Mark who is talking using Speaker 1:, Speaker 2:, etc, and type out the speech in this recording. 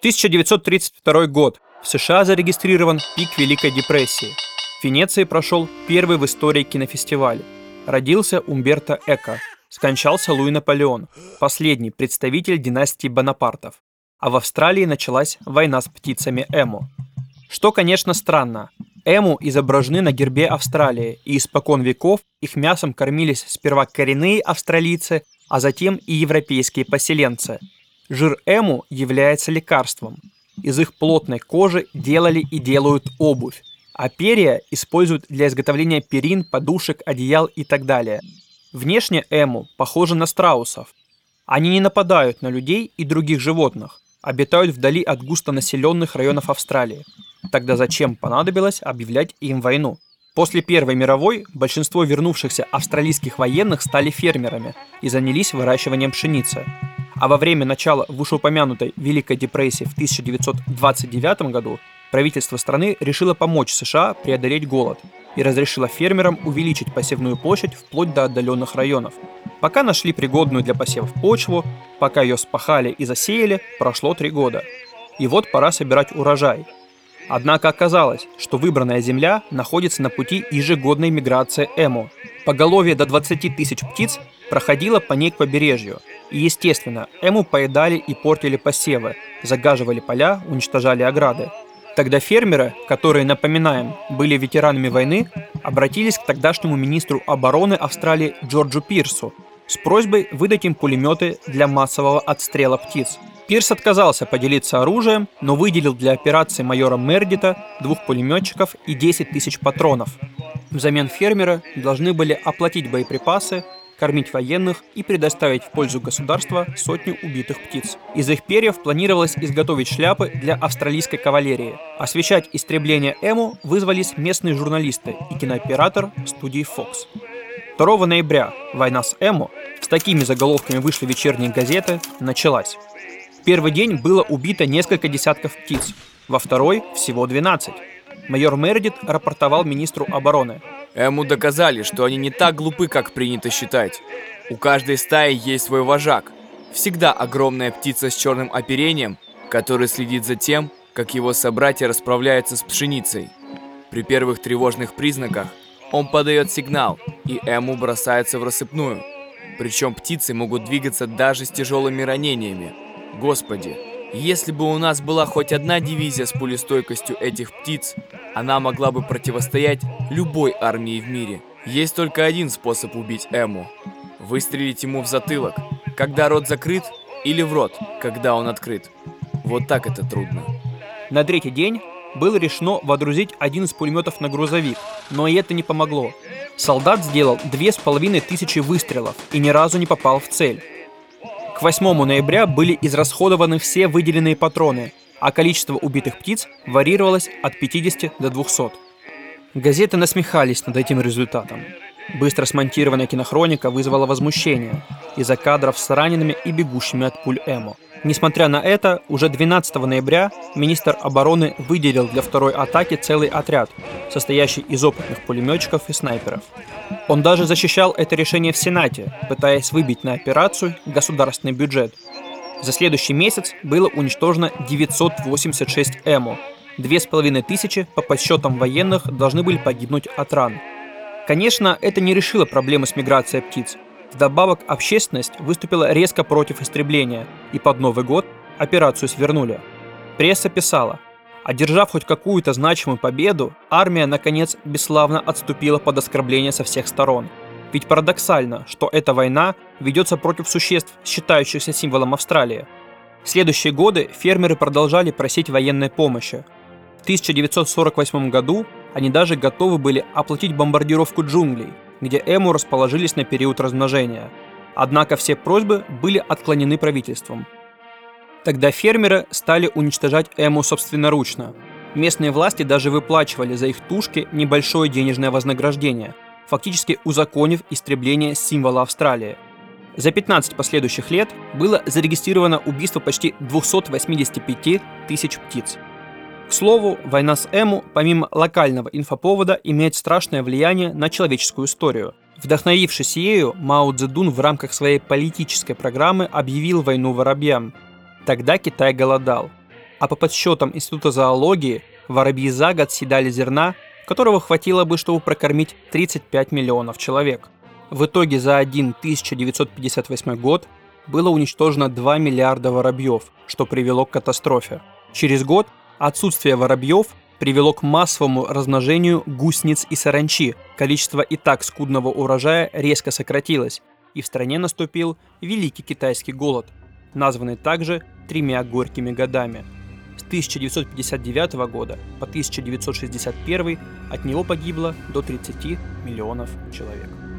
Speaker 1: 1932 год. В США зарегистрирован пик Великой депрессии. В Венеции прошел первый в истории кинофестиваль. Родился Умберто Эко. Скончался Луи Наполеон, последний представитель династии Бонапартов. А в Австралии началась война с птицами Эму. Что, конечно, странно. Эму изображены на гербе Австралии, и испокон веков их мясом кормились сперва коренные австралийцы, а затем и европейские поселенцы – Жир эму является лекарством. Из их плотной кожи делали и делают обувь, а перья используют для изготовления перин, подушек, одеял и так далее. Внешне эму похожи на страусов. Они не нападают на людей и других животных, обитают вдали от густонаселенных районов Австралии. Тогда зачем понадобилось объявлять им войну? После Первой мировой большинство вернувшихся австралийских военных стали фермерами и занялись выращиванием пшеницы. А во время начала вышеупомянутой Великой депрессии в 1929 году правительство страны решило помочь США преодолеть голод и разрешило фермерам увеличить посевную площадь вплоть до отдаленных районов. Пока нашли пригодную для посевов почву, пока ее спахали и засеяли, прошло три года. И вот пора собирать урожай. Однако оказалось, что выбранная земля находится на пути ежегодной миграции Эмо. Поголовье до 20 тысяч птиц проходило по ней к побережью – и, естественно, эму поедали и портили посевы, загаживали поля, уничтожали ограды. Тогда фермеры, которые, напоминаем, были ветеранами войны, обратились к тогдашнему министру обороны Австралии Джорджу Пирсу с просьбой выдать им пулеметы для массового отстрела птиц. Пирс отказался поделиться оружием, но выделил для операции майора Мердита двух пулеметчиков и 10 тысяч патронов. Взамен фермеры должны были оплатить боеприпасы, кормить военных и предоставить в пользу государства сотню убитых птиц. Из их перьев планировалось изготовить шляпы для австралийской кавалерии. Освещать истребление Эму вызвались местные журналисты и кинооператор студии Fox. 2 ноября война с Эму, с такими заголовками вышли вечерние газеты, началась. В первый день было убито несколько десятков птиц, во второй всего 12. Майор Мередит рапортовал министру обороны.
Speaker 2: Эму доказали, что они не так глупы, как принято считать. У каждой стаи есть свой вожак. Всегда огромная птица с черным оперением, который следит за тем, как его собратья расправляются с пшеницей. При первых тревожных признаках он подает сигнал, и Эму бросается в рассыпную. Причем птицы могут двигаться даже с тяжелыми ранениями. Господи, если бы у нас была хоть одна дивизия с пулестойкостью этих птиц, она могла бы противостоять любой армии в мире. Есть только один способ убить Эму. Выстрелить ему в затылок, когда рот закрыт, или в рот, когда он открыт. Вот так это трудно.
Speaker 1: На третий день было решено водрузить один из пулеметов на грузовик, но и это не помогло. Солдат сделал две с половиной тысячи выстрелов и ни разу не попал в цель. К 8 ноября были израсходованы все выделенные патроны, а количество убитых птиц варьировалось от 50 до 200. Газеты насмехались над этим результатом. Быстро смонтированная кинохроника вызвала возмущение из-за кадров с ранеными и бегущими от пуль Эмо – Несмотря на это, уже 12 ноября министр обороны выделил для второй атаки целый отряд, состоящий из опытных пулеметчиков и снайперов. Он даже защищал это решение в Сенате, пытаясь выбить на операцию государственный бюджет. За следующий месяц было уничтожено 986 ЭМО. Две с половиной тысячи, по подсчетам военных, должны были погибнуть от ран. Конечно, это не решило проблемы с миграцией птиц – Вдобавок, общественность выступила резко против истребления, и под Новый год операцию свернули. Пресса писала, одержав хоть какую-то значимую победу, армия, наконец, бесславно отступила под оскорбление со всех сторон. Ведь парадоксально, что эта война ведется против существ, считающихся символом Австралии. В следующие годы фермеры продолжали просить военной помощи. В 1948 году они даже готовы были оплатить бомбардировку джунглей – где эму расположились на период размножения. Однако все просьбы были отклонены правительством. Тогда фермеры стали уничтожать эму собственноручно. Местные власти даже выплачивали за их тушки небольшое денежное вознаграждение, фактически узаконив истребление символа Австралии. За 15 последующих лет было зарегистрировано убийство почти 285 тысяч птиц. К слову, война с Эму, помимо локального инфоповода, имеет страшное влияние на человеческую историю. Вдохновившись ею, Мао Цзэдун в рамках своей политической программы объявил войну воробьям. Тогда Китай голодал. А по подсчетам Института зоологии, воробьи за год съедали зерна, которого хватило бы, чтобы прокормить 35 миллионов человек. В итоге за один 1958 год было уничтожено 2 миллиарда воробьев, что привело к катастрофе. Через год отсутствие воробьев привело к массовому размножению гусениц и саранчи. Количество и так скудного урожая резко сократилось, и в стране наступил Великий Китайский голод, названный также тремя горькими годами. С 1959 года по 1961 от него погибло до 30 миллионов человек.